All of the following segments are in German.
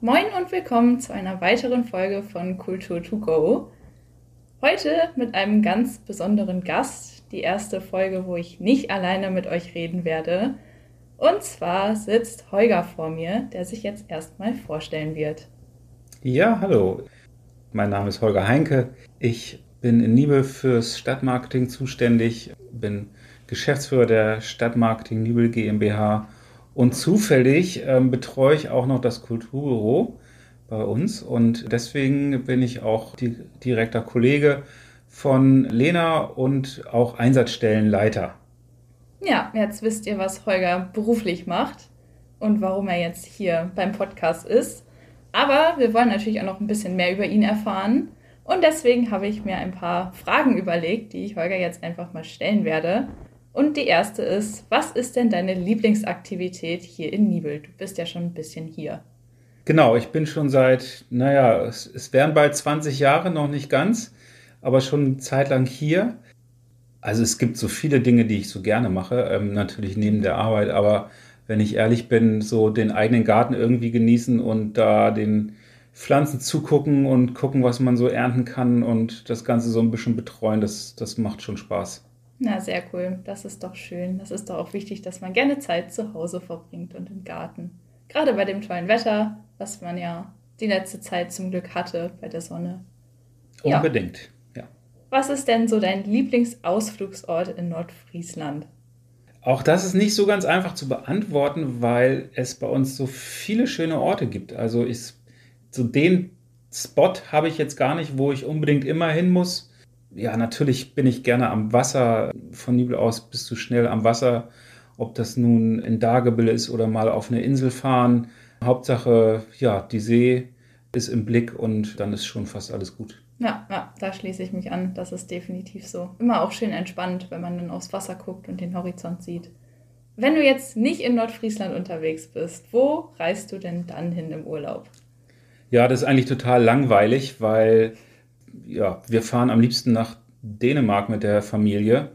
Moin und willkommen zu einer weiteren Folge von Kultur to go. Heute mit einem ganz besonderen Gast, die erste Folge, wo ich nicht alleine mit euch reden werde. Und zwar sitzt Holger vor mir, der sich jetzt erstmal vorstellen wird. Ja, hallo. Mein Name ist Holger Heinke. Ich bin in Nibel fürs Stadtmarketing zuständig, bin Geschäftsführer der Stadtmarketing Nibel GmbH und zufällig ähm, betreue ich auch noch das Kulturbüro bei uns und deswegen bin ich auch die, direkter Kollege von Lena und auch Einsatzstellenleiter. Ja, jetzt wisst ihr, was Holger beruflich macht und warum er jetzt hier beim Podcast ist. Aber wir wollen natürlich auch noch ein bisschen mehr über ihn erfahren. Und deswegen habe ich mir ein paar Fragen überlegt, die ich Holger jetzt einfach mal stellen werde. Und die erste ist, was ist denn deine Lieblingsaktivität hier in Nibel? Du bist ja schon ein bisschen hier. Genau, ich bin schon seit, naja, es, es wären bald 20 Jahre, noch nicht ganz, aber schon eine Zeit lang hier. Also es gibt so viele Dinge, die ich so gerne mache, ähm, natürlich neben der Arbeit, aber wenn ich ehrlich bin, so den eigenen Garten irgendwie genießen und da den Pflanzen zugucken und gucken, was man so ernten kann und das Ganze so ein bisschen betreuen, das, das macht schon Spaß. Na, sehr cool. Das ist doch schön. Das ist doch auch wichtig, dass man gerne Zeit zu Hause verbringt und im Garten. Gerade bei dem tollen Wetter, was man ja die letzte Zeit zum Glück hatte bei der Sonne. Unbedingt, ja. ja. Was ist denn so dein Lieblingsausflugsort in Nordfriesland? Auch das ist nicht so ganz einfach zu beantworten, weil es bei uns so viele schöne Orte gibt. Also ich, so den Spot habe ich jetzt gar nicht, wo ich unbedingt immer hin muss ja, natürlich bin ich gerne am Wasser. Von Nibel aus bist du schnell am Wasser. Ob das nun in Dagebüll ist oder mal auf eine Insel fahren. Hauptsache, ja, die See ist im Blick und dann ist schon fast alles gut. Ja, ja, da schließe ich mich an. Das ist definitiv so. Immer auch schön entspannt, wenn man dann aufs Wasser guckt und den Horizont sieht. Wenn du jetzt nicht in Nordfriesland unterwegs bist, wo reist du denn dann hin im Urlaub? Ja, das ist eigentlich total langweilig, weil ja, wir fahren am liebsten nach Dänemark mit der Familie.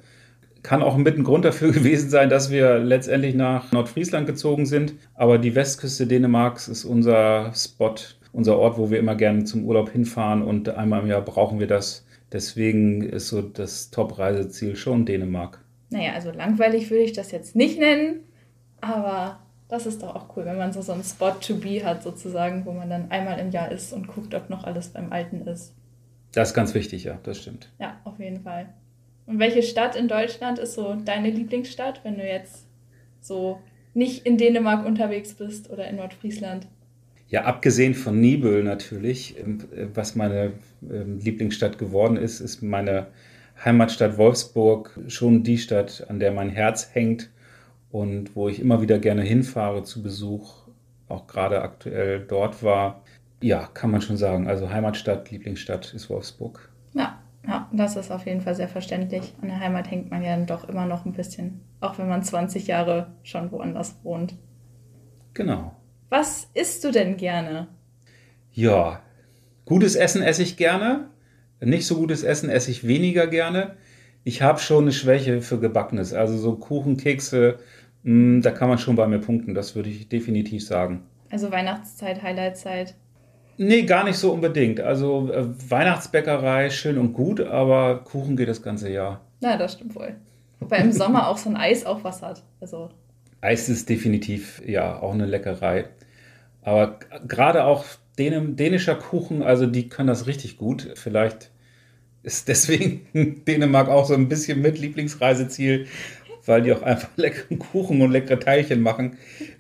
Kann auch mit ein Grund dafür gewesen sein, dass wir letztendlich nach Nordfriesland gezogen sind. Aber die Westküste Dänemarks ist unser Spot, unser Ort, wo wir immer gerne zum Urlaub hinfahren und einmal im Jahr brauchen wir das. Deswegen ist so das Top-Reiseziel schon Dänemark. Naja, also langweilig würde ich das jetzt nicht nennen, aber das ist doch auch cool, wenn man so, so einen Spot to be hat, sozusagen, wo man dann einmal im Jahr ist und guckt, ob noch alles beim Alten ist. Das ist ganz wichtig, ja, das stimmt. Ja, auf jeden Fall. Und welche Stadt in Deutschland ist so deine Lieblingsstadt, wenn du jetzt so nicht in Dänemark unterwegs bist oder in Nordfriesland? Ja, abgesehen von Nibel natürlich, ähm, was meine ähm, Lieblingsstadt geworden ist, ist meine Heimatstadt Wolfsburg schon die Stadt, an der mein Herz hängt und wo ich immer wieder gerne hinfahre zu Besuch, auch gerade aktuell dort war. Ja, kann man schon sagen. Also Heimatstadt, Lieblingsstadt ist Wolfsburg. Ja, ja, das ist auf jeden Fall sehr verständlich. An der Heimat hängt man ja dann doch immer noch ein bisschen, auch wenn man 20 Jahre schon woanders wohnt. Genau. Was isst du denn gerne? Ja, gutes Essen esse ich gerne. Nicht so gutes Essen esse ich weniger gerne. Ich habe schon eine Schwäche für Gebackenes. Also so Kuchen, Kekse, mh, mm, da kann man schon bei mir punkten. Das würde ich definitiv sagen. Also Weihnachtszeit, Highlightzeit. Nee, gar nicht so unbedingt. Also äh, Weihnachtsbäckerei schön und gut, aber Kuchen geht das ganze Jahr. Na, das stimmt wohl. Wobei im Sommer auch so ein Eis auch was hat. Also. Eis ist definitiv ja auch eine Leckerei. Aber gerade auch Dän dänischer Kuchen, also die können das richtig gut. Vielleicht ist deswegen Dänemark auch so ein bisschen mit Lieblingsreiseziel, weil die auch einfach leckeren Kuchen und leckere Teilchen machen.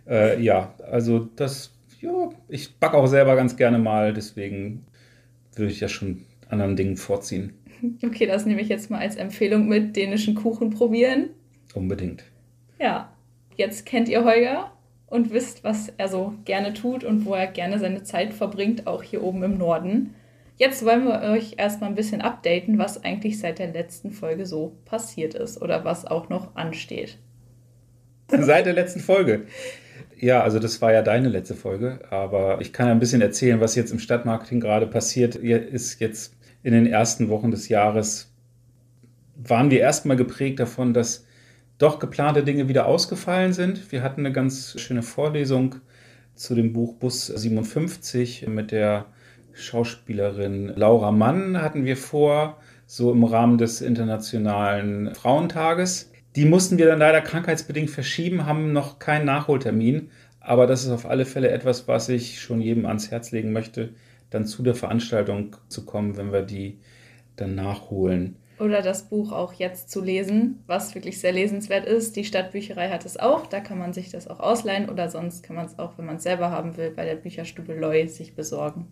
Äh, ja, also das ja, ich backe auch selber ganz gerne mal, deswegen würde ich ja schon anderen Dingen vorziehen. Okay, das nehme ich jetzt mal als Empfehlung mit, dänischen Kuchen probieren. Unbedingt. Ja, jetzt kennt ihr Holger und wisst, was er so gerne tut und wo er gerne seine Zeit verbringt, auch hier oben im Norden. Jetzt wollen wir euch erstmal ein bisschen updaten, was eigentlich seit der letzten Folge so passiert ist oder was auch noch ansteht. Seit der letzten Folge. Ja, also das war ja deine letzte Folge, aber ich kann ein bisschen erzählen, was jetzt im Stadtmarketing gerade passiert ist. Jetzt in den ersten Wochen des Jahres waren wir erstmal geprägt davon, dass doch geplante Dinge wieder ausgefallen sind. Wir hatten eine ganz schöne Vorlesung zu dem Buch Bus 57 mit der Schauspielerin Laura Mann hatten wir vor, so im Rahmen des Internationalen Frauentages. Die mussten wir dann leider krankheitsbedingt verschieben, haben noch keinen Nachholtermin. Aber das ist auf alle Fälle etwas, was ich schon jedem ans Herz legen möchte, dann zu der Veranstaltung zu kommen, wenn wir die dann nachholen. Oder das Buch auch jetzt zu lesen, was wirklich sehr lesenswert ist. Die Stadtbücherei hat es auch, da kann man sich das auch ausleihen oder sonst kann man es auch, wenn man es selber haben will, bei der Bücherstube Loy sich besorgen.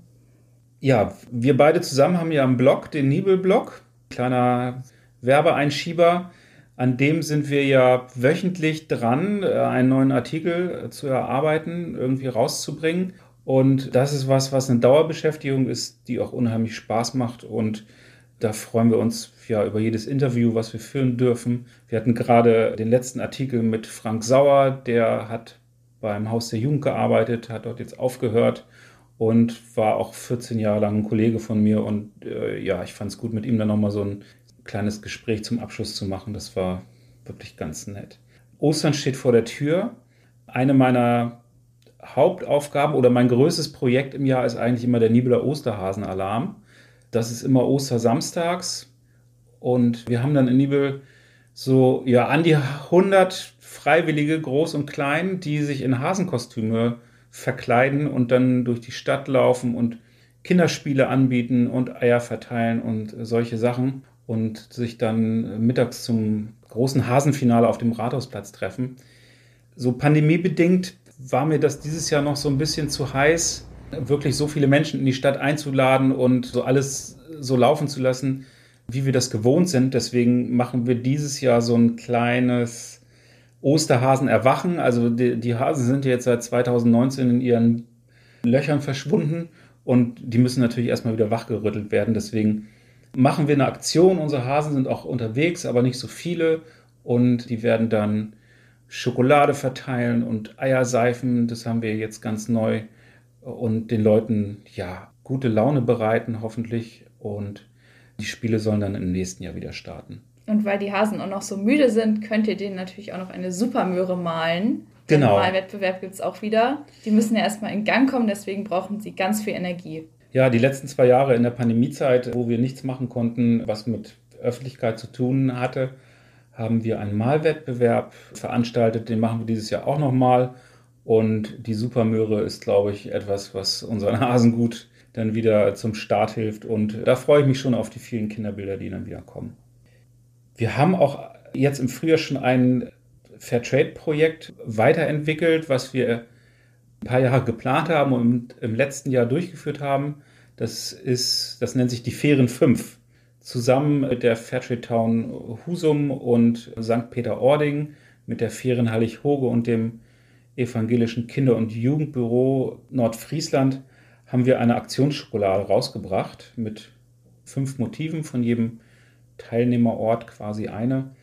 Ja, wir beide zusammen haben ja einen Blog, den Nibel-Blog, kleiner Werbeeinschieber. An dem sind wir ja wöchentlich dran, äh, einen neuen Artikel zu erarbeiten, irgendwie rauszubringen. Und das ist was, was eine Dauerbeschäftigung ist, die auch unheimlich Spaß macht. Und da freuen wir uns ja über jedes Interview, was wir führen dürfen. Wir hatten gerade den letzten Artikel mit Frank Sauer, der hat beim Haus der Jugend gearbeitet, hat dort jetzt aufgehört und war auch 14 Jahre lang ein Kollege von mir. Und äh, ja, ich fand es gut, mit ihm dann nochmal so ein kleines Gespräch zum Abschluss zu machen. Das war wirklich ganz nett. Ostern steht vor der Tür. Eine meiner Hauptaufgaben oder mein größtes Projekt im Jahr ist eigentlich immer der Nibeler Osterhasenalarm. Das ist immer Ostersamstags. Und wir haben dann in Nibel so ja an die 100 Freiwillige, groß und klein, die sich in Hasenkostüme verkleiden und dann durch die Stadt laufen und Kinderspiele anbieten und Eier verteilen und solche Sachen und sich dann mittags zum großen Hasenfinale auf dem Rathausplatz treffen. So pandemiebedingt war mir das dieses Jahr noch so ein bisschen zu heiß, wirklich so viele Menschen in die Stadt einzuladen und so alles so laufen zu lassen, wie wir das gewohnt sind. Deswegen machen wir dieses Jahr so ein kleines Osterhasen erwachen. Also die, die Hasen sind jetzt seit 2019 in ihren Löchern verschwunden und die müssen natürlich erstmal wieder wachgerüttelt werden. Deswegen machen wir eine Aktion. Unsere Hasen sind auch unterwegs, aber nicht so viele. Und die werden dann Schokolade verteilen und Eierseifen. Das haben wir jetzt ganz neu. Und den Leuten ja gute Laune bereiten, hoffentlich. Und die Spiele sollen dann im nächsten Jahr wieder starten. Und weil die Hasen auch noch so müde sind, könnt ihr denen natürlich auch noch eine Supermöhre malen. Genau. Den Malwettbewerb gibt es auch wieder. Die müssen ja erstmal in Gang kommen, deswegen brauchen sie ganz viel Energie. Ja, die letzten zwei Jahre in der Pandemiezeit, wo wir nichts machen konnten, was mit Öffentlichkeit zu tun hatte, haben wir einen Malwettbewerb veranstaltet. Den machen wir dieses Jahr auch nochmal. Und die Supermöhre ist, glaube ich, etwas, was unseren Hasen gut dann wieder zum Start hilft. Und da freue ich mich schon auf die vielen Kinderbilder, die dann wieder kommen. Wir haben auch jetzt im Frühjahr schon ein Fairtrade-Projekt weiterentwickelt, was wir ein paar Jahre geplant haben und im letzten Jahr durchgeführt haben. Das ist, das nennt sich die Fähren 5. Zusammen mit der Fairtrade Town Husum und St. Peter-Ording, mit der Fähren Hallig-Hoge und dem evangelischen Kinder- und Jugendbüro Nordfriesland haben wir eine Aktionsschokolade rausgebracht mit fünf Motiven von jedem Teilnehmerort quasi eine.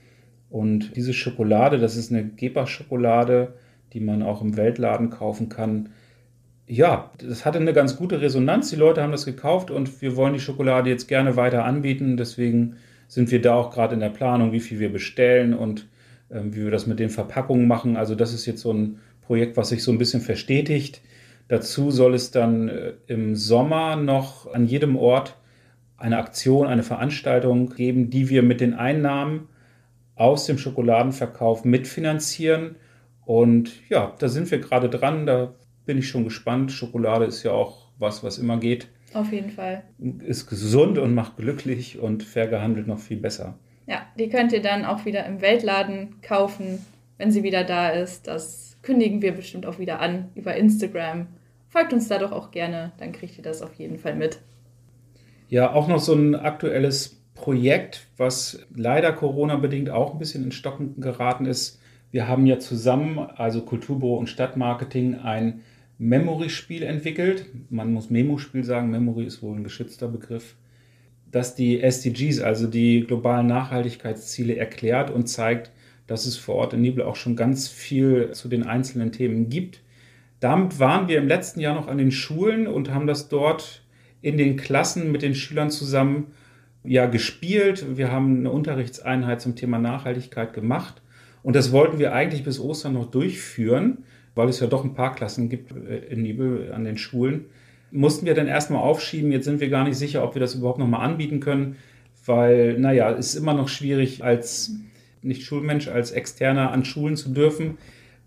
Und diese Schokolade, das ist eine Geber-Schokolade, die man auch im Weltladen kaufen kann. Ja, das hatte eine ganz gute Resonanz. Die Leute haben das gekauft und wir wollen die Schokolade jetzt gerne weiter anbieten. Deswegen sind wir da auch gerade in der Planung, wie viel wir bestellen und äh, wie wir das mit den Verpackungen machen. Also das ist jetzt so ein Projekt, was sich so ein bisschen verstetigt. Dazu soll es dann äh, im Sommer noch an jedem Ort eine Aktion, eine Veranstaltung geben, die wir mit den Einnahmen aus dem Schokoladenverkauf mitfinanzieren. Und ja, da sind wir gerade dran. Da bin ich schon gespannt. Schokolade ist ja auch was, was immer geht. Auf jeden Fall. Ist gesund und macht glücklich und fair gehandelt noch viel besser. Ja, die könnt ihr dann auch wieder im Weltladen kaufen, wenn sie wieder da ist. Das kündigen wir bestimmt auch wieder an über Instagram. Folgt uns da doch auch gerne, dann kriegt ihr das auf jeden Fall mit. Ja, auch noch so ein aktuelles Projekt, was leider Corona-bedingt auch ein bisschen in Stocken geraten ist. Wir haben ja zusammen, also Kulturbüro und Stadtmarketing, ein Memory-Spiel entwickelt. Man muss Memo-Spiel sagen, Memory ist wohl ein geschützter Begriff, das die SDGs, also die globalen Nachhaltigkeitsziele, erklärt und zeigt, dass es vor Ort in Nibel auch schon ganz viel zu den einzelnen Themen gibt. Damit waren wir im letzten Jahr noch an den Schulen und haben das dort in den Klassen mit den Schülern zusammen ja gespielt. Wir haben eine Unterrichtseinheit zum Thema Nachhaltigkeit gemacht und das wollten wir eigentlich bis Ostern noch durchführen. weil es ja doch ein paar Klassen gibt äh, in Nibel an den Schulen. Mussten wir dann erstmal aufschieben. Jetzt sind wir gar nicht sicher, ob wir das überhaupt nochmal anbieten können, weil, naja, es ist immer noch schwierig, als nicht Schulmensch, als Externer an Schulen zu dürfen.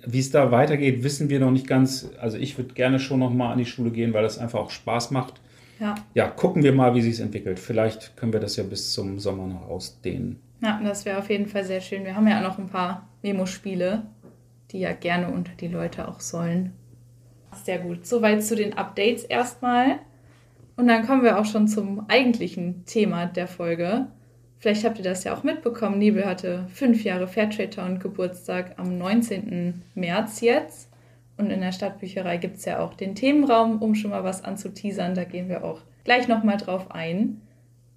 Wie es da weitergeht, wissen wir noch nicht ganz. Also ich würde gerne schon nochmal an die Schule gehen, weil das einfach auch Spaß macht. Ja. ja, gucken wir mal, wie sich es entwickelt. Vielleicht können wir das ja bis zum Sommer noch ausdehnen. Ja, das wäre auf jeden Fall sehr schön. Wir haben ja auch noch ein paar Memo-Spiele, die ja gerne unter die Leute auch sollen. Sehr gut. Soweit zu den Updates erstmal. Und dann kommen wir auch schon zum eigentlichen Thema der Folge. Vielleicht habt ihr das ja auch mitbekommen. Nebel hatte fünf Jahre Fairtrade Town Geburtstag am 19. März jetzt. Und in der Stadtbücherei gibt es ja auch den Themenraum, um schon mal was anzuteasern. Da gehen wir auch gleich nochmal drauf ein.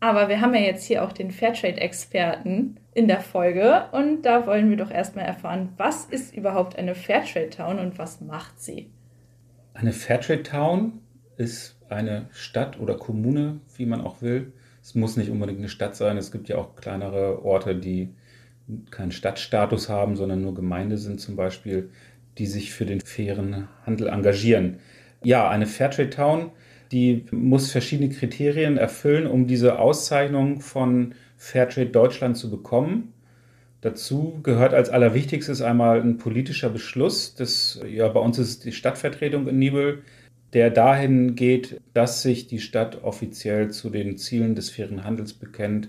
Aber wir haben ja jetzt hier auch den Fairtrade-Experten in der Folge und da wollen wir doch erstmal erfahren, was ist überhaupt eine Fairtrade Town und was macht sie? Eine Fairtrade Town ist eine Stadt oder Kommune, wie man auch will. Es muss nicht unbedingt eine Stadt sein. Es gibt ja auch kleinere Orte, die keinen Stadtstatus haben, sondern nur Gemeinde sind zum Beispiel die sich für den fairen Handel engagieren. Ja, eine Fairtrade Town, die muss verschiedene Kriterien erfüllen, um diese Auszeichnung von Fairtrade Deutschland zu bekommen. Dazu gehört als allerwichtigstes einmal ein politischer Beschluss. Das, ja, bei uns ist die Stadtvertretung in Nibel, der dahin geht, dass sich die Stadt offiziell zu den Zielen des fairen Handels bekennt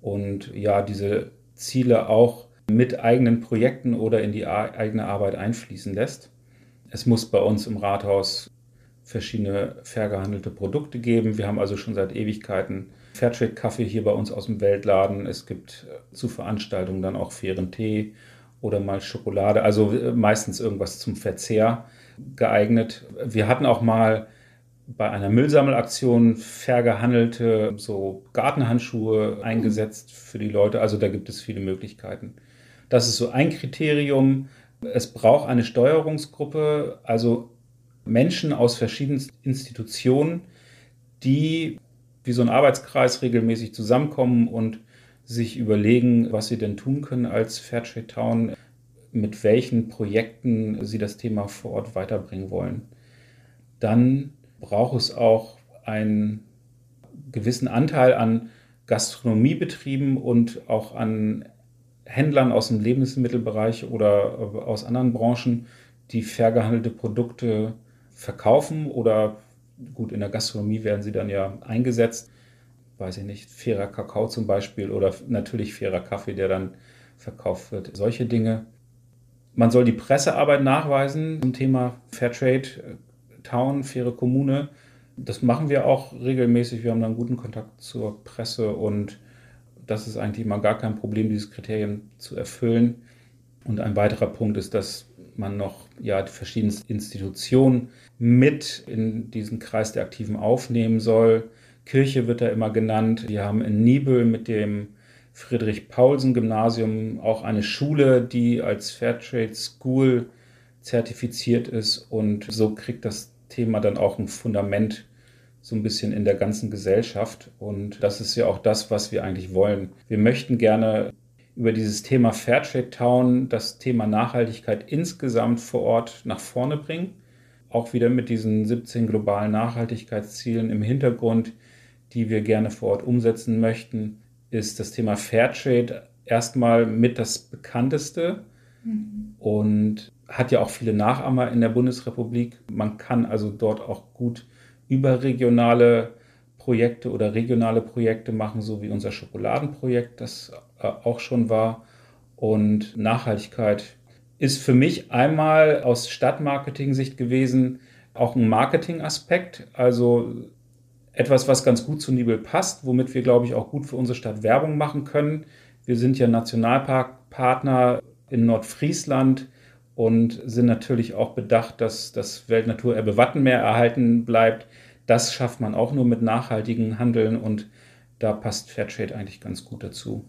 und ja, diese Ziele auch mit eigenen Projekten oder in die eigene Arbeit einfließen lässt. Es muss bei uns im Rathaus verschiedene fair gehandelte Produkte geben. Wir haben also schon seit Ewigkeiten Fairtrade-Kaffee hier bei uns aus dem Weltladen. Es gibt äh, zu Veranstaltungen dann auch fairen Tee oder mal Schokolade, also äh, meistens irgendwas zum Verzehr geeignet. Wir hatten auch mal bei einer Müllsammelaktion fair gehandelte so Gartenhandschuhe eingesetzt für die Leute. Also da gibt es viele Möglichkeiten. Das ist so ein Kriterium. Es braucht eine Steuerungsgruppe, also Menschen aus verschiedenen Institutionen, die wie so ein Arbeitskreis regelmäßig zusammenkommen und sich überlegen, was sie denn tun können als Fairtrade Town, mit welchen Projekten sie das Thema vor Ort weiterbringen wollen. Dann braucht es auch einen gewissen Anteil an Gastronomiebetrieben und auch an Händlern aus dem Lebensmittelbereich oder äh, aus anderen Branchen, die fair gehandelte Produkte verkaufen oder gut, in der Gastronomie werden sie dann ja eingesetzt. Weiß ich nicht, fairer Kakao zum Beispiel oder natürlich fairer Kaffee, der dann verkauft wird. Solche Dinge. Man soll die Pressearbeit nachweisen zum Thema Fairtrade äh, Town, faire Kommune. Das machen wir auch regelmäßig. Wir haben dann guten Kontakt zur Presse und das ist eigentlich mal gar kein Problem, dieses Kriterium zu erfüllen. Und ein weiterer Punkt ist, dass man noch ja, die verschiedenen Institutionen mit in diesen Kreis der Aktiven aufnehmen soll. Kirche wird da immer genannt. Wir haben in Nibel mit dem Friedrich-Paulsen-Gymnasium auch eine Schule, die als Fairtrade School zertifiziert ist. Und so kriegt das Thema dann auch ein Fundament so ein bisschen in der ganzen Gesellschaft. Und das ist ja auch das, was wir eigentlich wollen. Wir möchten gerne über dieses Thema Fairtrade Town das Thema Nachhaltigkeit insgesamt vor Ort nach vorne bringen. Auch wieder mit diesen 17 globalen Nachhaltigkeitszielen im Hintergrund, die wir gerne vor Ort umsetzen möchten, ist das Thema Fairtrade erstmal mit das bekannteste mhm. und hat ja auch viele Nachahmer in der Bundesrepublik. Man kann also dort auch gut überregionale Projekte oder regionale Projekte machen, so wie unser Schokoladenprojekt, das auch schon war. Und Nachhaltigkeit ist für mich einmal aus Stadtmarketing-Sicht gewesen auch ein Marketing-Aspekt, also etwas, was ganz gut zu Nibel passt, womit wir, glaube ich, auch gut für unsere Stadt Werbung machen können. Wir sind ja Nationalparkpartner in Nordfriesland und sind natürlich auch bedacht, dass das Weltnaturerbe Wattenmeer erhalten bleibt. Das schafft man auch nur mit nachhaltigem Handeln und da passt Fairtrade eigentlich ganz gut dazu.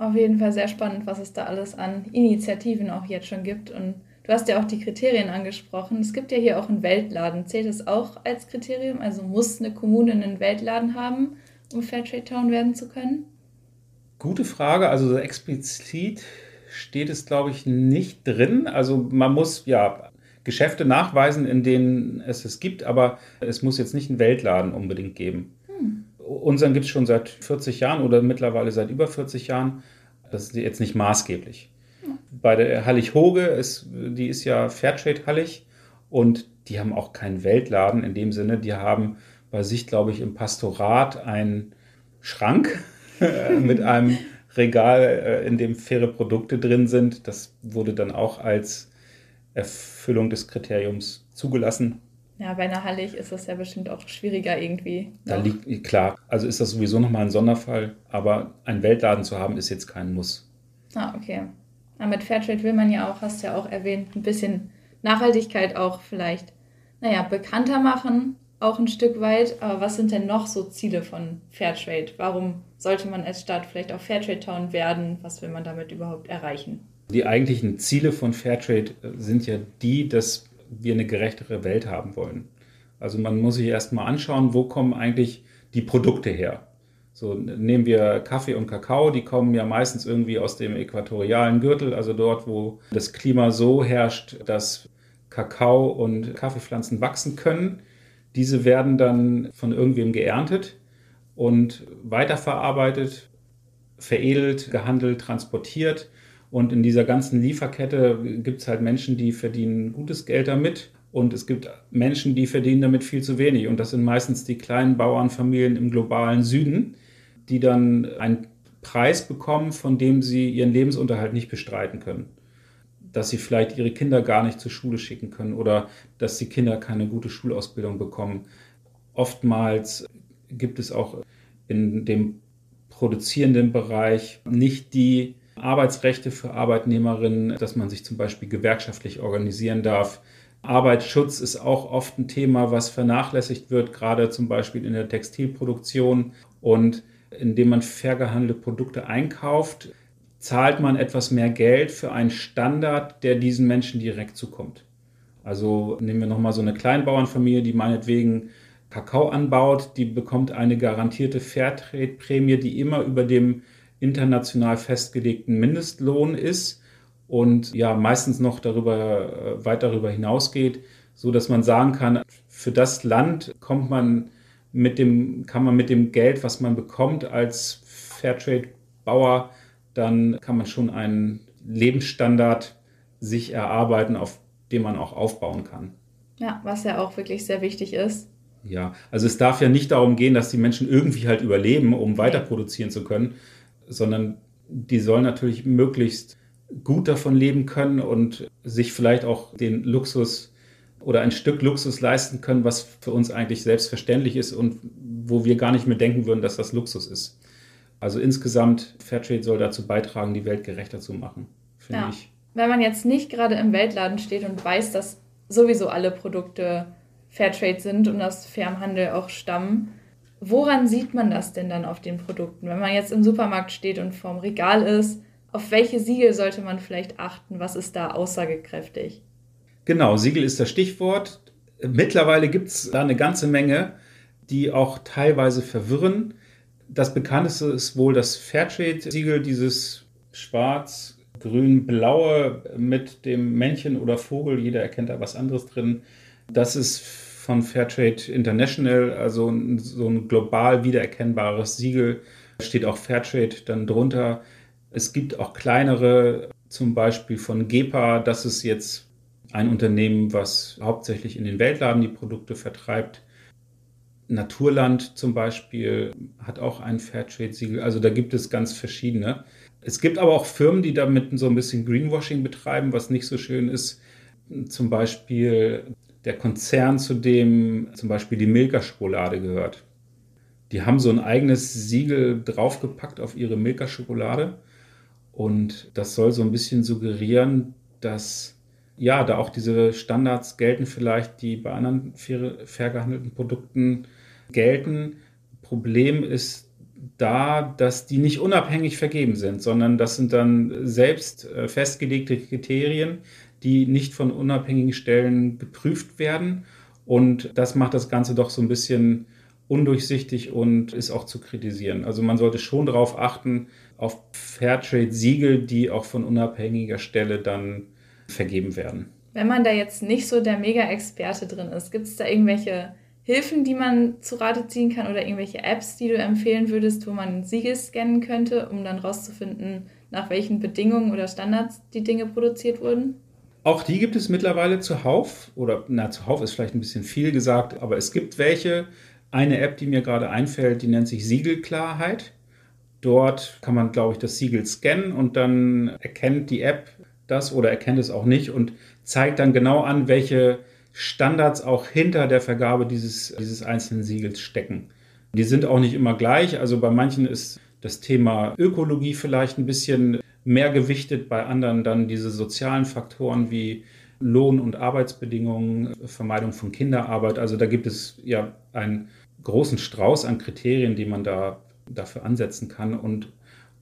Auf jeden Fall sehr spannend, was es da alles an Initiativen auch jetzt schon gibt. Und du hast ja auch die Kriterien angesprochen. Es gibt ja hier auch einen Weltladen. Zählt das auch als Kriterium? Also muss eine Kommune einen Weltladen haben, um Fairtrade Town werden zu können? Gute Frage. Also explizit steht es, glaube ich, nicht drin. Also man muss ja Geschäfte nachweisen, in denen es es gibt, aber es muss jetzt nicht einen Weltladen unbedingt geben. Hm. Unseren gibt es schon seit 40 Jahren oder mittlerweile seit über 40 Jahren. Das ist jetzt nicht maßgeblich. Bei der Hallig-Hoge, ist, die ist ja Fairtrade-Hallig und die haben auch keinen Weltladen in dem Sinne. Die haben bei sich, glaube ich, im Pastorat einen Schrank mit einem Regal, äh, in dem faire Produkte drin sind. Das wurde dann auch als Erfüllung des Kriteriums zugelassen. Ja, bei einer Hallig ist das ja bestimmt auch schwieriger irgendwie. Da liegt, klar, also ist das sowieso nochmal ein Sonderfall, aber einen Weltladen zu haben, ist jetzt kein Muss. Ah, okay. Aber mit Fairtrade will man ja auch, hast du ja auch erwähnt, ein bisschen Nachhaltigkeit auch vielleicht, naja, bekannter machen, auch ein Stück weit. Aber was sind denn noch so Ziele von Fairtrade? Warum sollte man als Stadt vielleicht auch Fairtrade Town werden? Was will man damit überhaupt erreichen? Die eigentlichen Ziele von Fairtrade äh, sind ja die, dass wir eine gerechtere Welt haben wollen. Also man muss sich erstmal anschauen, wo kommen eigentlich die Produkte her. So nehmen wir Kaffee und Kakao, die kommen ja meistens irgendwie aus dem äquatorialen Gürtel, also dort, wo das Klima so herrscht, dass Kakao und Kaffeepflanzen wachsen können. Diese werden dann von irgendwem geerntet und weiterverarbeitet, veredelt, gehandelt, transportiert. Und in dieser ganzen Lieferkette gibt es halt Menschen, die verdienen gutes Geld damit. Und es gibt Menschen, die verdienen damit viel zu wenig. Und das sind meistens die kleinen Bauernfamilien im globalen Süden, die dann einen Preis bekommen, von dem sie ihren Lebensunterhalt nicht bestreiten können dass sie vielleicht ihre Kinder gar nicht zur Schule schicken können oder dass die Kinder keine gute Schulausbildung bekommen. Oftmals gibt es auch in dem produzierenden Bereich nicht die Arbeitsrechte für Arbeitnehmerinnen, dass man sich zum Beispiel gewerkschaftlich organisieren darf. Arbeitsschutz ist auch oft ein Thema, was vernachlässigt wird, gerade zum Beispiel in der Textilproduktion. Und indem man fair gehandelte Produkte einkauft, zahlt man etwas mehr Geld für einen Standard, der diesen Menschen direkt zukommt. Also nehmen wir nochmal so eine Kleinbauernfamilie, die meinetwegen Kakao anbaut, die bekommt eine garantierte Fairtrade-Prämie, die immer über dem international festgelegten Mindestlohn ist und ja meistens noch darüber, äh, weit darüber hinausgeht, so dass man sagen kann, für das Land kommt man mit dem, kann man mit dem Geld, was man bekommt als Fairtrade-Bauer, dann kann man schon einen Lebensstandard sich erarbeiten, auf dem man auch aufbauen kann. Ja, was ja auch wirklich sehr wichtig ist. Ja, also es darf ja nicht darum gehen, dass die Menschen irgendwie halt überleben, um weiter produzieren zu können, sondern die sollen natürlich möglichst gut davon leben können und sich vielleicht auch den Luxus oder ein Stück Luxus leisten können, was für uns eigentlich selbstverständlich ist und wo wir gar nicht mehr denken würden, dass das Luxus ist. Also insgesamt, Fairtrade soll dazu beitragen, die Welt gerechter zu machen, finde ja. ich. Wenn man jetzt nicht gerade im Weltladen steht und weiß, dass sowieso alle Produkte Fairtrade sind und aus fairem Handel auch stammen, woran sieht man das denn dann auf den Produkten? Wenn man jetzt im Supermarkt steht und vorm Regal ist, auf welche Siegel sollte man vielleicht achten? Was ist da aussagekräftig? Genau, Siegel ist das Stichwort. Mittlerweile gibt es da eine ganze Menge, die auch teilweise verwirren das bekannteste ist wohl das Fairtrade-Siegel, dieses schwarz, grün, blaue mit dem Männchen oder Vogel. Jeder erkennt da was anderes drin. Das ist von Fairtrade International, also so ein global wiedererkennbares Siegel. Steht auch Fairtrade dann drunter. Es gibt auch kleinere, zum Beispiel von GEPA. Das ist jetzt ein Unternehmen, was hauptsächlich in den Weltladen die Produkte vertreibt. Naturland zum Beispiel hat auch ein Fairtrade-Siegel. Also da gibt es ganz verschiedene. Es gibt aber auch Firmen, die damit so ein bisschen Greenwashing betreiben, was nicht so schön ist. Zum Beispiel der Konzern, zu dem zum Beispiel die Milka-Schokolade gehört. Die haben so ein eigenes Siegel draufgepackt auf ihre Milka-Schokolade. Und das soll so ein bisschen suggerieren, dass ja, da auch diese Standards gelten vielleicht, die bei anderen fair, fair gehandelten Produkten gelten. Problem ist da, dass die nicht unabhängig vergeben sind, sondern das sind dann selbst äh, festgelegte Kriterien, die nicht von unabhängigen Stellen geprüft werden. Und das macht das Ganze doch so ein bisschen undurchsichtig und ist auch zu kritisieren. Also man sollte schon darauf achten, auf Fairtrade-Siegel, die auch von unabhängiger Stelle dann vergeben werden. Wenn man da jetzt nicht so der Mega-Experte drin ist, gibt es da irgendwelche Hilfen, die man zu Rate ziehen kann oder irgendwelche Apps, die du empfehlen würdest, wo man Siegel scannen könnte, um dann rauszufinden, nach welchen Bedingungen oder Standards die Dinge produziert wurden? Auch die gibt es mittlerweile zuhauf. Oder, na, zuhauf ist vielleicht ein bisschen viel gesagt, aber es gibt welche. Eine App, die mir gerade einfällt, die nennt sich Siegelklarheit. Dort kann man, glaube ich, das Siegel scannen und dann erkennt die App das oder erkennt es auch nicht und zeigt dann genau an, welche Standards auch hinter der Vergabe dieses, dieses einzelnen Siegels stecken. Die sind auch nicht immer gleich. Also bei manchen ist das Thema Ökologie vielleicht ein bisschen mehr gewichtet, bei anderen dann diese sozialen Faktoren wie Lohn- und Arbeitsbedingungen, Vermeidung von Kinderarbeit. Also da gibt es ja einen großen Strauß an Kriterien, die man da dafür ansetzen kann. Und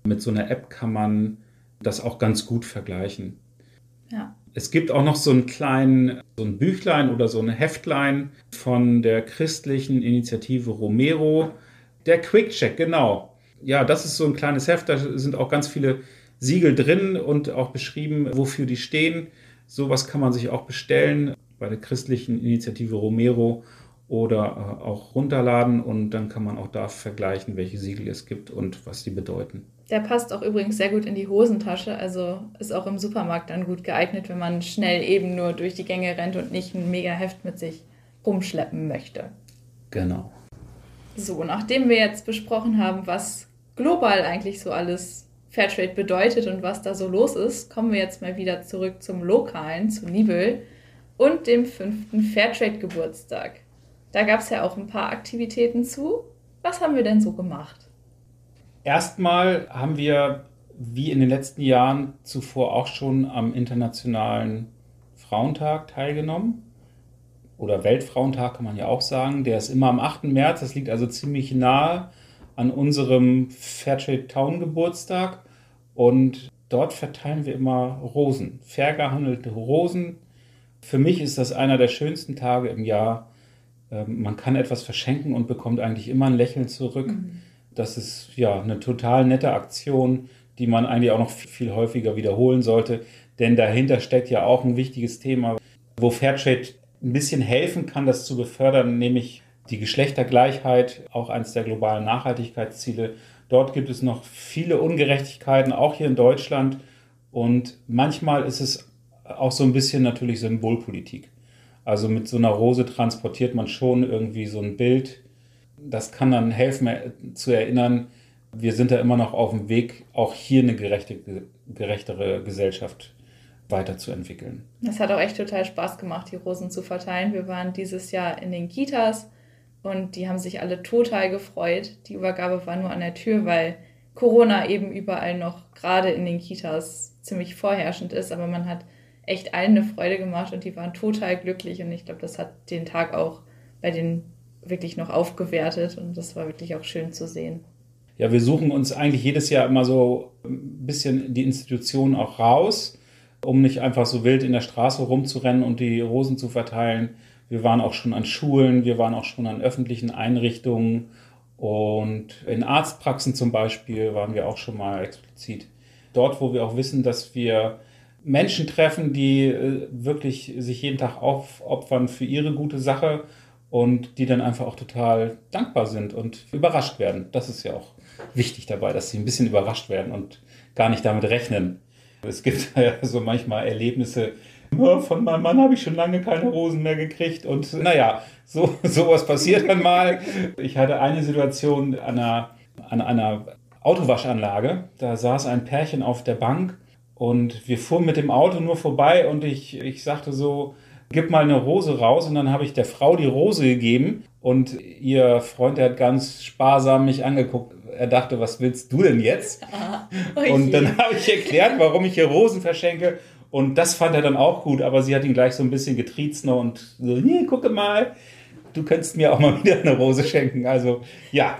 mit so einer App kann man das auch ganz gut vergleichen. Ja. Es gibt auch noch so einen kleinen, so ein Büchlein oder so ein Heftlein von der christlichen Initiative Romero. Der Quick Check, genau. Ja, das ist so ein kleines Heft, da sind auch ganz viele Siegel drin und auch beschrieben, wofür die stehen. Sowas kann man sich auch bestellen bei der christlichen Initiative Romero oder äh, auch runterladen und dann kann man auch da vergleichen, welche Siegel es gibt und was die bedeuten. Der passt auch übrigens sehr gut in die Hosentasche, also ist auch im Supermarkt dann gut geeignet, wenn man schnell eben nur durch die Gänge rennt und nicht ein mega Heft mit sich rumschleppen möchte. Genau. So, nachdem wir jetzt besprochen haben, was global eigentlich so alles Fairtrade bedeutet und was da so los ist, kommen wir jetzt mal wieder zurück zum Lokalen, zu Nibel und dem fünften Fairtrade-Geburtstag. Da gab es ja auch ein paar Aktivitäten zu. Was haben wir denn so gemacht? Erstmal haben wir, wie in den letzten Jahren zuvor auch schon, am Internationalen Frauentag teilgenommen. Oder Weltfrauentag kann man ja auch sagen. Der ist immer am 8. März. Das liegt also ziemlich nahe an unserem Fairtrade Town Geburtstag und dort verteilen wir immer Rosen, fair gehandelte Rosen. Für mich ist das einer der schönsten Tage im Jahr. Ähm, man kann etwas verschenken und bekommt eigentlich immer ein Lächeln zurück. Mhm. Das ist ja eine total nette Aktion, die man eigentlich auch noch viel häufiger wiederholen sollte, denn dahinter steckt ja auch ein wichtiges Thema, wo Fairtrade ein bisschen helfen kann, das zu befördern, nämlich die Geschlechtergleichheit, auch eines der globalen Nachhaltigkeitsziele. Dort gibt es noch viele Ungerechtigkeiten, auch hier in Deutschland. Und manchmal ist es auch so ein bisschen natürlich Symbolpolitik. Also mit so einer Rose transportiert man schon irgendwie so ein Bild. Das kann dann helfen zu erinnern, wir sind da immer noch auf dem Weg, auch hier eine gerechte, gerechtere Gesellschaft weiterzuentwickeln. Es hat auch echt total Spaß gemacht, die Rosen zu verteilen. Wir waren dieses Jahr in den Kitas und die haben sich alle total gefreut. Die Übergabe war nur an der Tür, weil Corona eben überall noch gerade in den Kitas ziemlich vorherrschend ist. Aber man hat echt allen eine Freude gemacht und die waren total glücklich. Und ich glaube, das hat den Tag auch bei denen wirklich noch aufgewertet. Und das war wirklich auch schön zu sehen. Ja, wir suchen uns eigentlich jedes Jahr immer so ein bisschen die Institutionen auch raus, um nicht einfach so wild in der Straße rumzurennen und die Rosen zu verteilen wir waren auch schon an Schulen, wir waren auch schon an öffentlichen Einrichtungen und in Arztpraxen zum Beispiel waren wir auch schon mal explizit. Dort, wo wir auch wissen, dass wir Menschen treffen, die äh, wirklich sich jeden Tag aufopfern für ihre gute Sache und die dann einfach auch total dankbar sind und überrascht werden. Das ist ja auch wichtig dabei, dass sie ein bisschen überrascht werden und gar nicht damit rechnen. Es gibt ja so manchmal Erlebnisse, von meinem Mann habe ich schon lange keine Rosen mehr gekriegt. Und naja, so, sowas passiert dann mal. Ich hatte eine Situation an einer, an einer Autowaschanlage. Da saß ein Pärchen auf der Bank und wir fuhren mit dem Auto nur vorbei und ich, ich sagte so, gib mal eine Rose raus. Und dann habe ich der Frau die Rose gegeben und ihr Freund, der hat ganz sparsam mich angeguckt. Er dachte, was willst du denn jetzt? Ah, oh und dann habe ich erklärt, warum ich hier Rosen verschenke. Und das fand er dann auch gut, aber sie hat ihn gleich so ein bisschen getriezt noch und so, nee, gucke mal, du könntest mir auch mal wieder eine Rose schenken. Also, ja.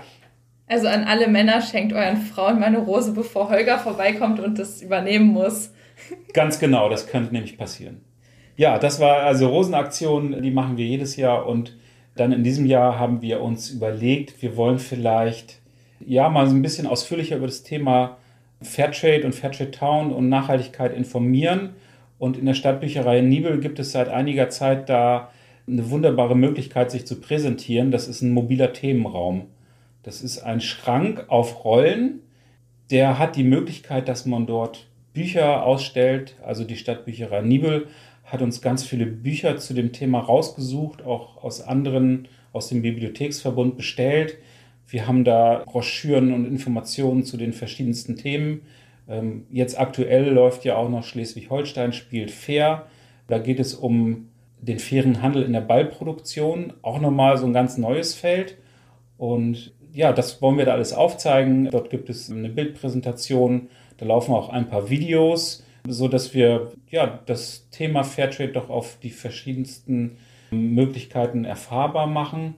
Also an alle Männer schenkt euren Frauen mal eine Rose, bevor Holger vorbeikommt und das übernehmen muss. Ganz genau, das könnte nämlich passieren. Ja, das war also Rosenaktion, die machen wir jedes Jahr und dann in diesem Jahr haben wir uns überlegt, wir wollen vielleicht ja mal so ein bisschen ausführlicher über das Thema Fairtrade und Fairtrade Town und Nachhaltigkeit informieren Und in der Stadtbücherei Nibel gibt es seit einiger Zeit da eine wunderbare Möglichkeit, sich zu präsentieren. Das ist ein mobiler Themenraum. Das ist ein Schrank auf Rollen. Der hat die Möglichkeit, dass man dort Bücher ausstellt. Also die Stadtbücherei Nibel hat uns ganz viele Bücher zu dem Thema rausgesucht, auch aus anderen, aus dem Bibliotheksverbund bestellt. Wir haben da Broschüren und Informationen zu den verschiedensten Themen. Ähm, jetzt aktuell läuft ja auch noch Schleswig-Holstein spielt fair. Da geht es um den fairen Handel in der Ballproduktion. Auch nochmal so ein ganz neues Feld. Und ja, das wollen wir da alles aufzeigen. Dort gibt es eine Bildpräsentation. Da laufen auch ein paar Videos, so dass wir ja das Thema Fairtrade doch auf die verschiedensten Möglichkeiten erfahrbar machen.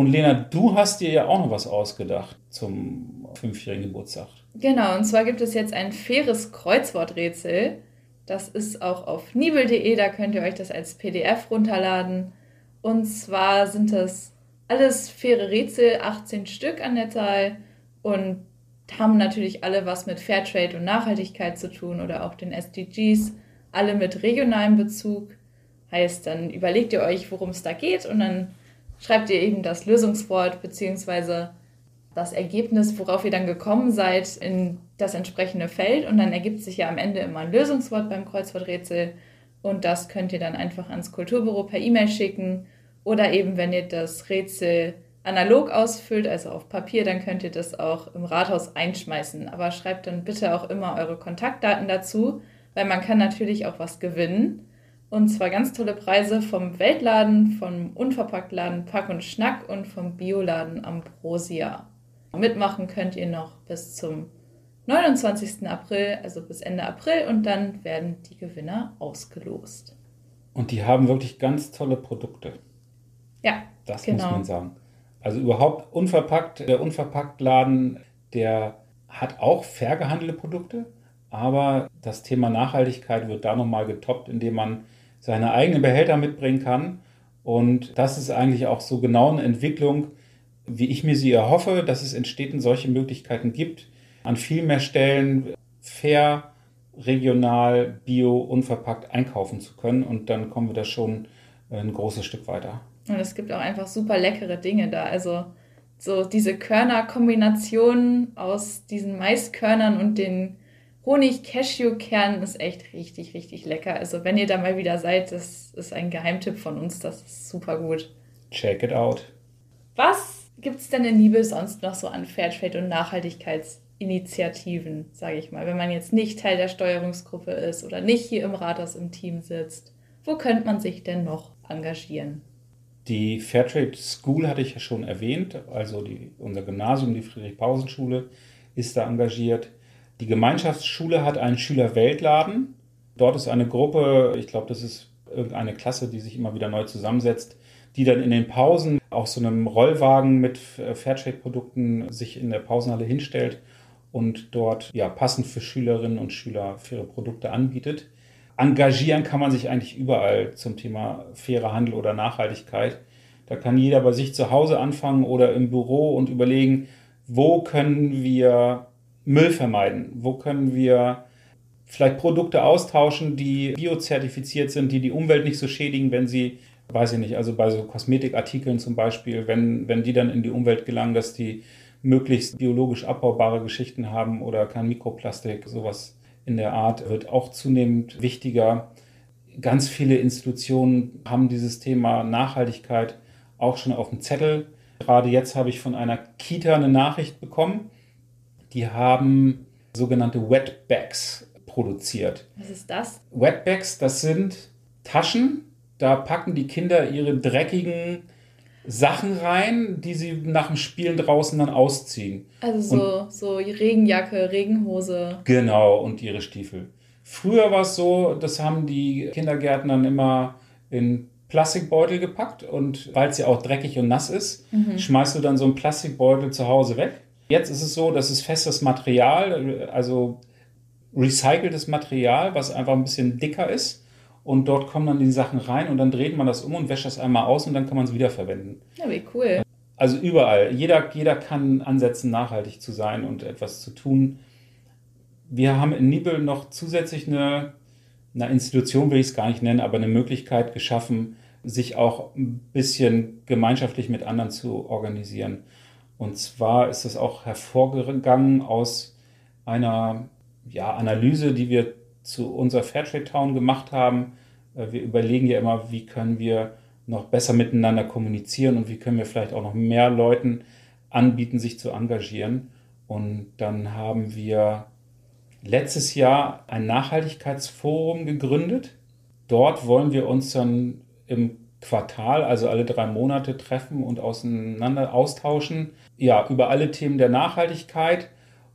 Und Lena, du hast dir ja auch noch was ausgedacht zum fünfjährigen Geburtstag. Genau, und zwar gibt es jetzt ein faires Kreuzworträtsel. Das ist auch auf nibel.de, da könnt ihr euch das als PDF runterladen. Und zwar sind das alles faire Rätsel, 18 Stück an der Zahl und haben natürlich alle was mit Fairtrade und Nachhaltigkeit zu tun oder auch den SDGs, alle mit regionalem Bezug. Heißt, dann überlegt ihr euch, worum es da geht und dann schreibt ihr eben das Lösungswort bzw. das Ergebnis, worauf ihr dann gekommen seid, in das entsprechende Feld und dann ergibt sich ja am Ende immer ein Lösungswort beim Kreuzworträtsel und das könnt ihr dann einfach ans Kulturbüro per E-Mail schicken oder eben, wenn ihr das Rätsel analog ausfüllt, also auf Papier, dann könnt ihr das auch im Rathaus einschmeißen. Aber schreibt dann bitte auch immer eure Kontaktdaten dazu, weil man kann natürlich auch was gewinnen. Und zwar ganz tolle Preise vom Weltladen, vom Unverpacktladen Pack und Schnack und vom Bioladen Ambrosia. Mitmachen könnt ihr noch bis zum 29. April, also bis Ende April, und dann werden die Gewinner ausgelost. Und die haben wirklich ganz tolle Produkte. Ja, das genau. muss man sagen. Also überhaupt unverpackt, der Unverpacktladen, der hat auch fair gehandelte Produkte, aber das Thema Nachhaltigkeit wird da nochmal getoppt, indem man seine eigenen Behälter mitbringen kann. Und das ist eigentlich auch so genau eine Entwicklung, wie ich mir sie erhoffe, dass es in Städten solche Möglichkeiten gibt, an viel mehr Stellen fair, regional, bio, unverpackt einkaufen zu können. Und dann kommen wir da schon ein großes Stück weiter. Und es gibt auch einfach super leckere Dinge da. Also so diese Körnerkombination aus diesen Maiskörnern und den Honig-Cashew-Kernen ist echt richtig, richtig lecker. Also wenn ihr da mal wieder seid, das ist ein Geheimtipp von uns. Das ist super gut. Check it out. Was gibt es denn in Liebe sonst noch so an Fairtrade und Nachhaltigkeitsinitiativen, sage ich mal, wenn man jetzt nicht Teil der Steuerungsgruppe ist oder nicht hier im Rathaus im Team sitzt? Wo könnte man sich denn noch engagieren? Die Fairtrade School hatte ich ja schon erwähnt, also die, unser Gymnasium, die Friedrich-Pausen-Schule, ist da engagiert. Die Gemeinschaftsschule hat einen Schüler-Weltladen. Dort ist eine Gruppe, ich glaube, das ist irgendeine Klasse, die sich immer wieder neu zusammensetzt, die dann in den Pausen auf so einem Rollwagen mit Fairtrade-Produkten sich in der Pausenhalle hinstellt und dort ja passend für Schülerinnen und Schüler faire Produkte anbietet. Engagieren kann man sich eigentlich überall zum Thema fairer Handel oder Nachhaltigkeit. Da kann jeder bei sich zu Hause anfangen oder im Büro und überlegen, wo können wir Müll vermeiden? Wo können wir vielleicht Produkte austauschen, die biozertifiziert sind, die die Umwelt nicht so schädigen, wenn sie, weiß ich nicht, also bei so Kosmetikartikeln zum Beispiel, wenn, wenn die dann in die Umwelt gelangen, dass die möglichst biologisch abbaubare Geschichten haben oder kein Mikroplastik, sowas in der Art wird auch zunehmend wichtiger. Ganz viele Institutionen haben dieses Thema Nachhaltigkeit auch schon auf dem Zettel. Gerade jetzt habe ich von einer Kita eine Nachricht bekommen. Die haben sogenannte Wetbags produziert. Was ist das? Wetbags, das sind Taschen, da packen die Kinder ihre dreckigen Sachen rein, die sie nach dem Spielen draußen dann ausziehen. Also so, und, so Regenjacke, Regenhose. Genau, und ihre Stiefel. Früher war es so, das haben die Kindergärten dann immer in Plastikbeutel gepackt und weil es ja auch dreckig und nass ist, mhm. schmeißt du dann so einen Plastikbeutel zu Hause weg. Jetzt ist es so, dass es festes Material, also recyceltes Material, was einfach ein bisschen dicker ist und dort kommen dann die Sachen rein und dann dreht man das um und wäscht das einmal aus und dann kann man es wiederverwenden. Ja, wie cool. Also überall. Jeder, jeder kann ansetzen, nachhaltig zu sein und etwas zu tun. Wir haben in Nibel noch zusätzlich eine einer Institution will ich es gar nicht nennen, aber eine Möglichkeit geschaffen, sich auch ein bisschen gemeinschaftlich mit anderen zu organisieren. Und zwar ist es auch hervorgegangen aus einer ja, Analyse, die wir zu unserer Fairtrade Town gemacht haben. Äh, wir überlegen ja immer, wie können wir noch besser miteinander kommunizieren und wie können wir vielleicht auch noch mehr Leuten anbieten, sich zu engagieren. Und dann haben wir letztes Jahr ein Nachhaltigkeitsforum gegründet. Dort wollen wir uns dann im Quartal, also alle drei Monate treffen und auseinander austauschen. Ja, über alle Themen der Nachhaltigkeit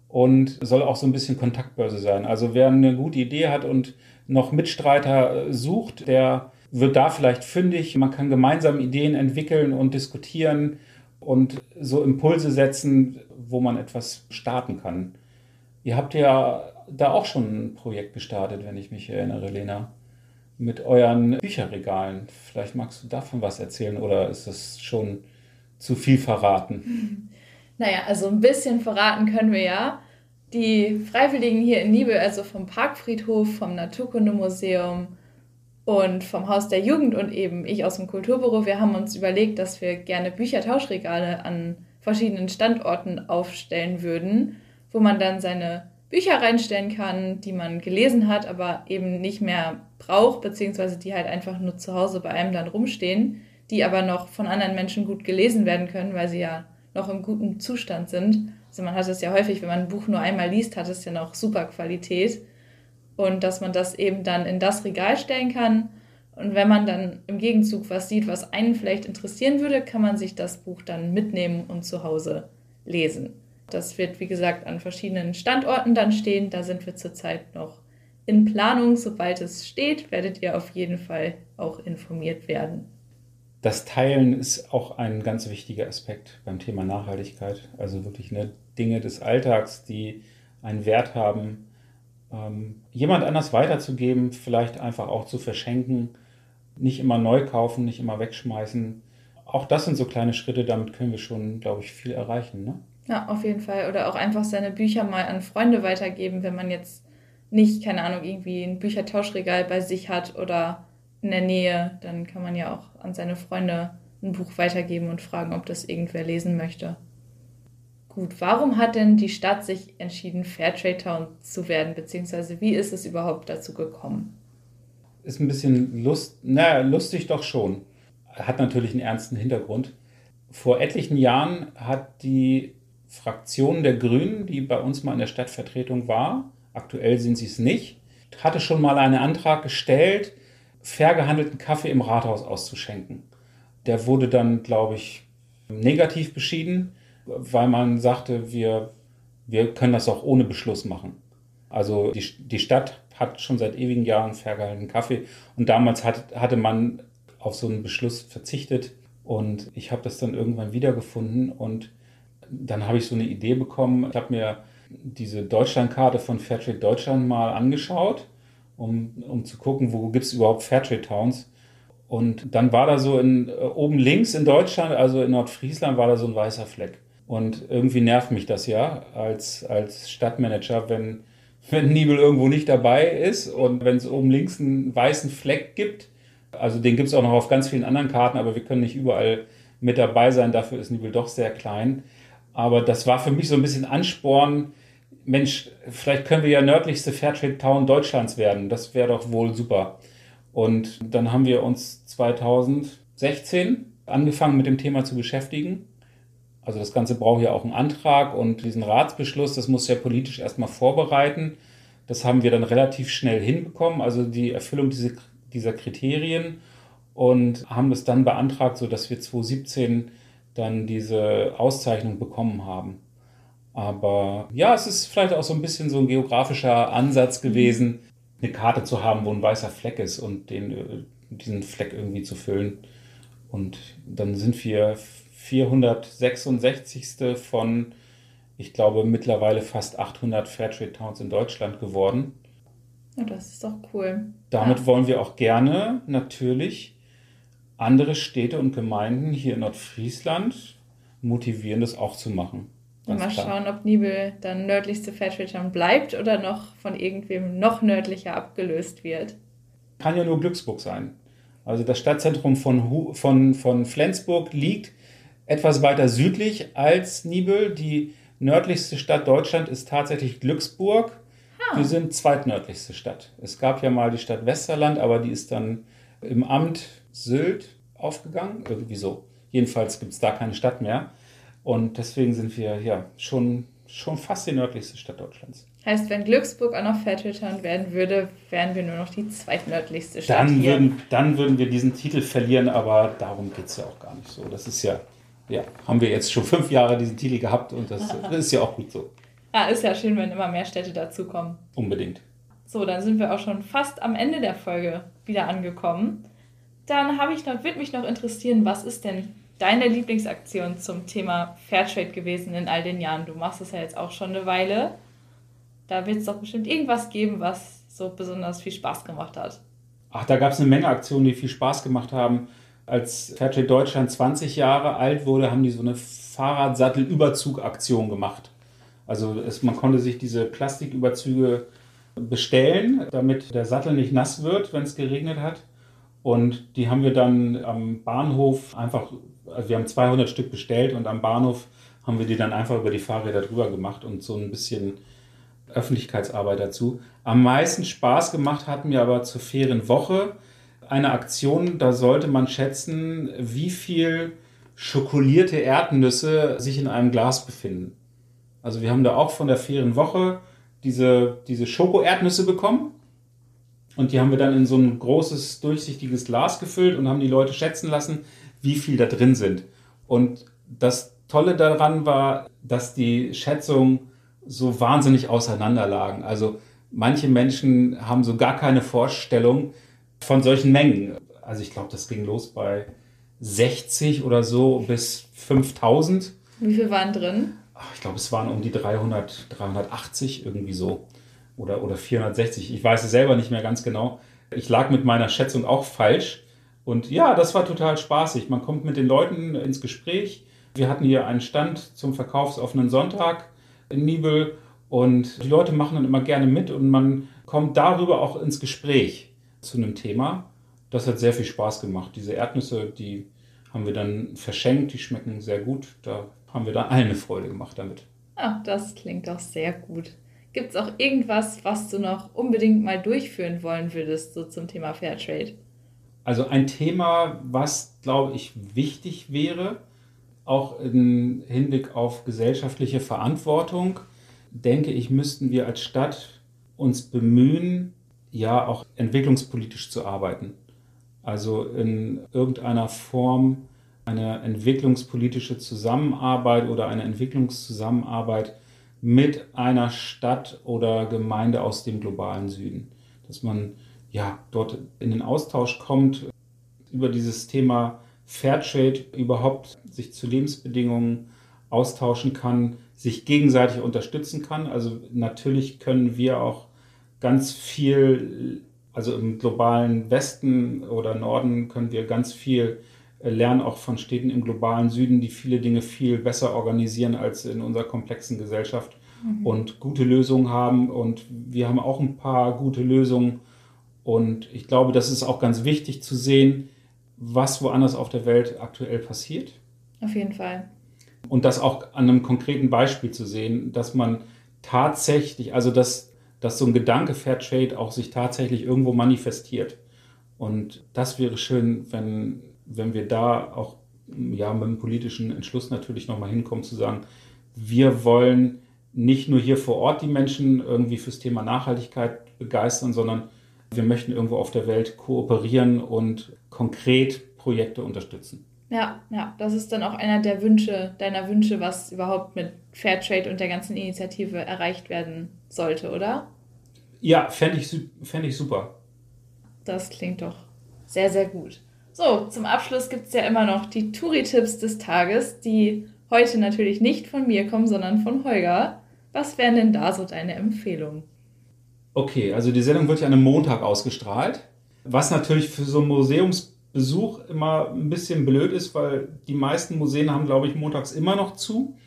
und soll auch so ein bisschen Kontaktbörse sein. Also wer eine gute Idee hat und noch Mitstreiter sucht, der wird da vielleicht fündig. Man kann gemeinsam Ideen entwickeln und diskutieren und so Impulse setzen, wo man etwas starten kann. Ihr habt ja da auch schon ein Projekt gestartet, wenn ich mich erinnere, Lena mit euren Bücherregalen. Vielleicht magst du davon was erzählen oder ist das schon zu viel verraten? Naja, also ein bisschen verraten können wir ja. Die Freiwilligen hier in Nibel, also vom Parkfriedhof, vom Naturkundemuseum und vom Haus der Jugend und eben ich aus dem Kulturbüro, wir haben uns überlegt, dass wir gerne Büchertauschregale an verschiedenen Standorten aufstellen würden, wo man dann seine Bücher reinstellen kann, die man gelesen hat, aber eben nicht mehr braucht, beziehungsweise die halt einfach nur zu Hause bei einem dann rumstehen, die aber noch von anderen Menschen gut gelesen werden können, weil sie ja noch im guten Zustand sind. Also man hat es ja häufig, wenn man ein Buch nur einmal liest, hat es ja noch super Qualität. Und dass man das eben dann in das Regal stellen kann. Und wenn man dann im Gegenzug was sieht, was einen vielleicht interessieren würde, kann man sich das Buch dann mitnehmen und zu Hause lesen. Das wird, wie gesagt, an verschiedenen Standorten dann stehen. Da sind wir zurzeit noch in Planung. Sobald es steht, werdet ihr auf jeden Fall auch informiert werden. Das Teilen ist auch ein ganz wichtiger Aspekt beim Thema Nachhaltigkeit. Also wirklich ne, Dinge des Alltags, die einen Wert haben, ähm, jemand anders weiterzugeben, vielleicht einfach auch zu verschenken, nicht immer neu kaufen, nicht immer wegschmeißen. Auch das sind so kleine Schritte, damit können wir schon, glaube ich, viel erreichen. Ne? Ja, auf jeden Fall. Oder auch einfach seine Bücher mal an Freunde weitergeben, wenn man jetzt nicht, keine Ahnung, irgendwie ein Büchertauschregal bei sich hat oder in der Nähe, dann kann man ja auch an seine Freunde ein Buch weitergeben und fragen, ob das irgendwer lesen möchte. Gut, warum hat denn die Stadt sich entschieden, Fairtrade Town zu werden, beziehungsweise wie ist es überhaupt dazu gekommen? Ist ein bisschen lust, naja, lustig doch schon. Hat natürlich einen ernsten Hintergrund. Vor etlichen Jahren hat die Fraktion der Grünen, die bei uns mal in der Stadtvertretung war, aktuell sind sie es nicht, hatte schon mal einen Antrag gestellt, fair gehandelten Kaffee im Rathaus auszuschenken. Der wurde dann, glaube ich, negativ beschieden, weil man sagte, wir, wir können das auch ohne Beschluss machen. Also die, die Stadt hat schon seit ewigen Jahren fair gehandelten Kaffee und damals hat, hatte man auf so einen Beschluss verzichtet und ich habe das dann irgendwann wiedergefunden und dann habe ich so eine Idee bekommen. Ich habe mir diese Deutschlandkarte von Fairtrade Deutschland mal angeschaut, um, um zu gucken, wo gibt es überhaupt Fairtrade Towns. Und dann war da so in, äh, oben links in Deutschland, also in Nordfriesland, war da so ein weißer Fleck. Und irgendwie nervt mich das ja als, als Stadtmanager, wenn, wenn Nibel irgendwo nicht dabei ist und wenn es oben links einen weißen Fleck gibt. Also den gibt es auch noch auf ganz vielen anderen Karten, aber wir können nicht überall mit dabei sein. Dafür ist Nibel doch sehr klein. Aber das war für mich so ein bisschen Ansporn. Mensch, vielleicht können wir ja nördlichste Fairtrade Town Deutschlands werden. Das wäre doch wohl super. Und dann haben wir uns 2016 angefangen mit dem Thema zu beschäftigen. Also das Ganze braucht ja auch einen Antrag und diesen Ratsbeschluss, das muss ja politisch erstmal vorbereiten. Das haben wir dann relativ schnell hinbekommen, also die Erfüllung dieser Kriterien und haben das dann beantragt, sodass wir 2017 dann diese Auszeichnung bekommen haben. Aber ja, es ist vielleicht auch so ein bisschen so ein geografischer Ansatz gewesen, eine Karte zu haben, wo ein weißer Fleck ist und den, äh, diesen Fleck irgendwie zu füllen. Und dann sind wir 466. von, ich glaube, mittlerweile fast 800 Fairtrade Towns in Deutschland geworden. Ja, das ist doch cool. Damit ja. wollen wir auch gerne natürlich andere Städte und Gemeinden hier in Nordfriesland motivieren, das auch zu machen. Und mal klar. schauen, ob Nibel dann nördlichste Fairtrade bleibt oder noch von irgendwem noch nördlicher abgelöst wird. kann ja nur Glücksburg sein. Also das Stadtzentrum von, von, von Flensburg liegt etwas weiter südlich als Nibel. Die nördlichste Stadt Deutschland ist tatsächlich Glücksburg. Ah. Wir sind zweitnördlichste Stadt. Es gab ja mal die Stadt Westerland, aber die ist dann im Amt Sylt aufgegangen. Irgendwie so. Jedenfalls gibt es da keine Stadt mehr. Und deswegen sind wir ja schon, schon fast die nördlichste Stadt Deutschlands. Heißt, wenn Glücksburg auch noch Fairtrade werden würde, wären wir nur noch die zweitnördlichste Stadt. Dann, hier. Würden, dann würden wir diesen Titel verlieren, aber darum geht es ja auch gar nicht so. Das ist ja, ja, haben wir jetzt schon fünf Jahre diesen Titel gehabt und das ist ja auch gut so. Ah, ist ja schön, wenn immer mehr Städte dazukommen. Unbedingt. So, dann sind wir auch schon fast am Ende der Folge wieder angekommen. Dann habe ich noch, würde mich noch interessieren, was ist denn deine Lieblingsaktion zum Thema Fairtrade gewesen in all den Jahren? Du machst es ja jetzt auch schon eine Weile. Da wird es doch bestimmt irgendwas geben, was so besonders viel Spaß gemacht hat. Ach, da gab es eine Menge Aktionen, die viel Spaß gemacht haben. Als Fairtrade Deutschland 20 Jahre alt wurde, haben die so eine Fahrradsattelüberzug-Aktion gemacht. Also es, man konnte sich diese Plastiküberzüge bestellen, damit der Sattel nicht nass wird, wenn es geregnet hat. Und die haben wir dann am Bahnhof einfach, also wir haben 200 Stück bestellt und am Bahnhof haben wir die dann einfach über die Fahrräder drüber gemacht und so ein bisschen Öffentlichkeitsarbeit dazu. Am meisten Spaß gemacht hat mir aber zur fairen Woche eine Aktion, da sollte man schätzen, wie viel schokolierte Erdnüsse sich in einem Glas befinden. Also wir haben da auch von der fairen Woche diese, diese Schoko-Erdnüsse bekommen. Und die haben wir dann in so ein großes, durchsichtiges Glas gefüllt und haben die Leute schätzen lassen, wie viel da drin sind. Und das Tolle daran war, dass die Schätzung so wahnsinnig auseinanderlagen. Also manche Menschen haben so gar keine Vorstellung von solchen Mengen. Also ich glaube, das ging los bei 60 oder so bis 5000. Wie viel waren drin? Ich glaube, es waren um die 300, 380 irgendwie so. Oder, oder 460. Ich weiß es selber nicht mehr ganz genau. Ich lag mit meiner Schätzung auch falsch. Und ja, das war total spaßig. Man kommt mit den Leuten ins Gespräch. Wir hatten hier einen Stand zum verkaufsoffenen Sonntag in Nibel und die Leute machen dann immer gerne mit und man kommt darüber auch ins Gespräch zu einem Thema. Das hat sehr viel Spaß gemacht. Diese Erdnüsse, die haben wir dann verschenkt, die schmecken sehr gut. Da haben wir dann allen eine Freude gemacht damit. Ach, das klingt doch sehr gut. Gibt es auch irgendwas, was du noch unbedingt mal durchführen wollen würdest, so zum Thema Fairtrade? Also ein Thema, was, glaube ich, wichtig wäre, auch im Hinblick auf gesellschaftliche Verantwortung, denke ich, müssten wir als Stadt uns bemühen, ja auch entwicklungspolitisch zu arbeiten. Also in irgendeiner Form eine entwicklungspolitische Zusammenarbeit oder eine Entwicklungszusammenarbeit mit einer Stadt oder Gemeinde aus dem globalen Süden. Dass man ja dort in den Austausch kommt über dieses Thema Fairtrade überhaupt sich zu Lebensbedingungen austauschen kann, sich gegenseitig unterstützen kann. Also natürlich können wir auch ganz viel, also im globalen Westen oder Norden können wir ganz viel lernen, auch von Städten im globalen Süden, die viele Dinge viel besser organisieren als in unserer komplexen Gesellschaft mhm. und gute Lösungen haben. Und wir haben auch ein paar gute Lösungen. Und ich glaube, das ist auch ganz wichtig zu sehen, was woanders auf der Welt aktuell passiert. Auf jeden Fall. Und das auch an einem konkreten Beispiel zu sehen, dass man tatsächlich, also dass, dass so ein Gedanke Fairtrade auch sich tatsächlich irgendwo manifestiert. Und das wäre schön, wenn, wenn wir da auch ja, mit dem politischen Entschluss natürlich nochmal hinkommen, zu sagen, wir wollen nicht nur hier vor Ort die Menschen irgendwie fürs Thema Nachhaltigkeit begeistern, sondern wir möchten irgendwo auf der Welt kooperieren und konkret Projekte unterstützen. Ja, ja, das ist dann auch einer der Wünsche, deiner Wünsche, was überhaupt mit Fairtrade und der ganzen Initiative erreicht werden sollte, oder? Ja, fände ich, fänd ich super. Das klingt doch sehr, sehr gut. So, zum Abschluss gibt es ja immer noch die Touri-Tipps des Tages, die heute natürlich nicht von mir kommen, sondern von Holger. Was wären denn da so deine Empfehlungen? Okay, also die Sendung wird ja an einem Montag ausgestrahlt, was natürlich für so einen Museumsbesuch immer ein bisschen blöd ist, weil die meisten Museen haben, glaube ich, montags immer noch zu.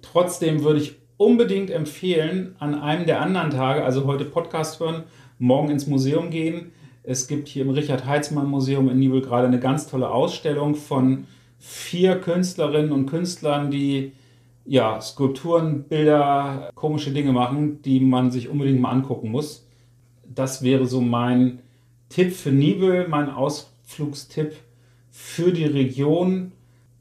Trotzdem würde ich unbedingt empfehlen, an einem der anderen Tage, also heute Podcast hören, morgen ins Museum gehen, Es gibt hier im Richard-Heitzmann-Museum in Nibel gerade eine ganz tolle Ausstellung von vier Künstlerinnen und Künstlern, die ja, Skulpturen, Bilder, komische Dinge machen, die man sich unbedingt mal angucken muss. Das wäre so mein Tipp für Nibel, mein Ausflugstipp für die Region.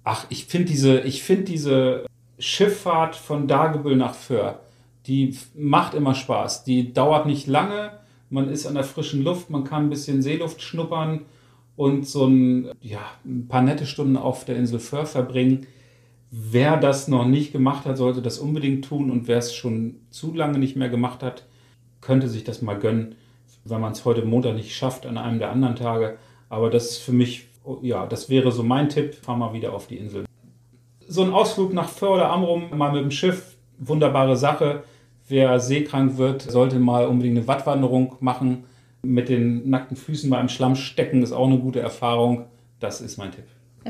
Ach, ich finde diese, find diese Schifffahrt von Dagebüll nach Föhr, die macht immer Spaß. Die dauert nicht lange, man ist an der frischen Luft, man kann ein bisschen Seeluft schnuppern und so ein, ja, ein paar nette Stunden auf der Insel Föhr verbringen. Wer das noch nicht gemacht hat, sollte das unbedingt tun und wer es schon zu lange nicht mehr gemacht hat, könnte sich das mal gönnen, wenn man es heute Montag nicht schafft, an einem der anderen Tage. Aber das ist für mich, ja, das wäre so mein Tipp, fahr mal wieder auf die Insel. So ein Ausflug nach Föhr oder Amrum, mal mit dem Schiff, wunderbare Sache. Wer seekrank wird, sollte mal unbedingt eine Wattwanderung machen. Mit den nackten Füßen mal im Schlamm stecken ist auch eine gute Erfahrung. Das ist mein Tipp.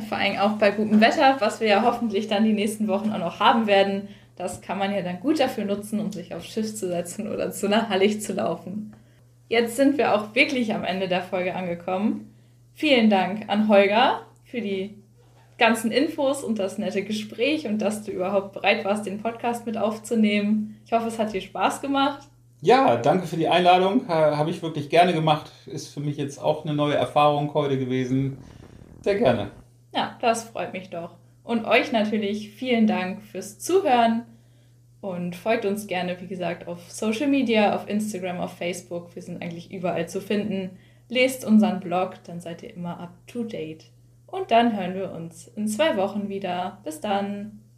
Vor allem auch bei gutem Wetter, was wir ja hoffentlich dann die nächsten Wochen auch noch haben werden. Das kann man ja dann gut dafür nutzen, um sich aufs Schiff zu setzen oder zu einer Hallig zu laufen. Jetzt sind wir auch wirklich am Ende der Folge angekommen. Vielen Dank an Holger für die ganzen Infos und das nette Gespräch und dass du überhaupt bereit warst, den Podcast mit aufzunehmen. Ich hoffe, es hat dir Spaß gemacht. Ja, danke für die Einladung. Habe ich wirklich gerne gemacht. Ist für mich jetzt auch eine neue Erfahrung heute gewesen. Sehr gerne. Ja, das freut mich doch. Und euch natürlich vielen Dank fürs Zuhören und folgt uns gerne, wie gesagt, auf Social Media, auf Instagram, auf Facebook. Wir sind eigentlich überall zu finden. Lest unseren Blog, dann seid ihr immer up to date. Und dann hören wir uns in zwei Wochen wieder. Bis dann.